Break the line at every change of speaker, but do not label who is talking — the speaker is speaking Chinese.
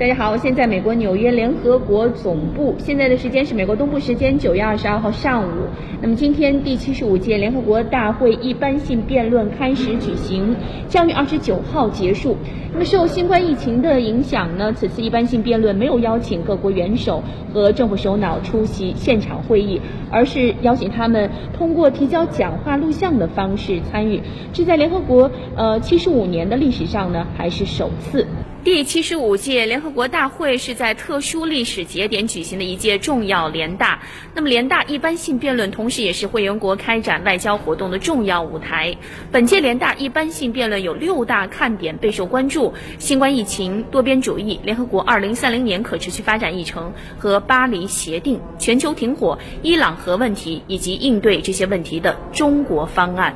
大家好，现在美国纽约联合国总部，现在的时间是美国东部时间九月二十二号上午。那么今天第七十五届联合国大会一般性辩论开始举行，将于二十九号结束。那么受新冠疫情的影响呢，此次一般性辩论没有邀请各国元首和政府首脑出席现场会议，而是邀请他们通过提交讲话录像的方式参与。这在联合国呃七十五年的历史上呢，还是首次。第七十五届联合国大会是在特殊历史节点举行的一届重要联大。那么，联大一般性辩论同时也是会员国开展外交活动的重要舞台。本届联大一般性辩论有六大看点备受关注：新冠疫情、多边主义、联合国二零三零年可持续发展议程和巴黎协定、全球停火、伊朗核问题以及应对这些问题的中国方案。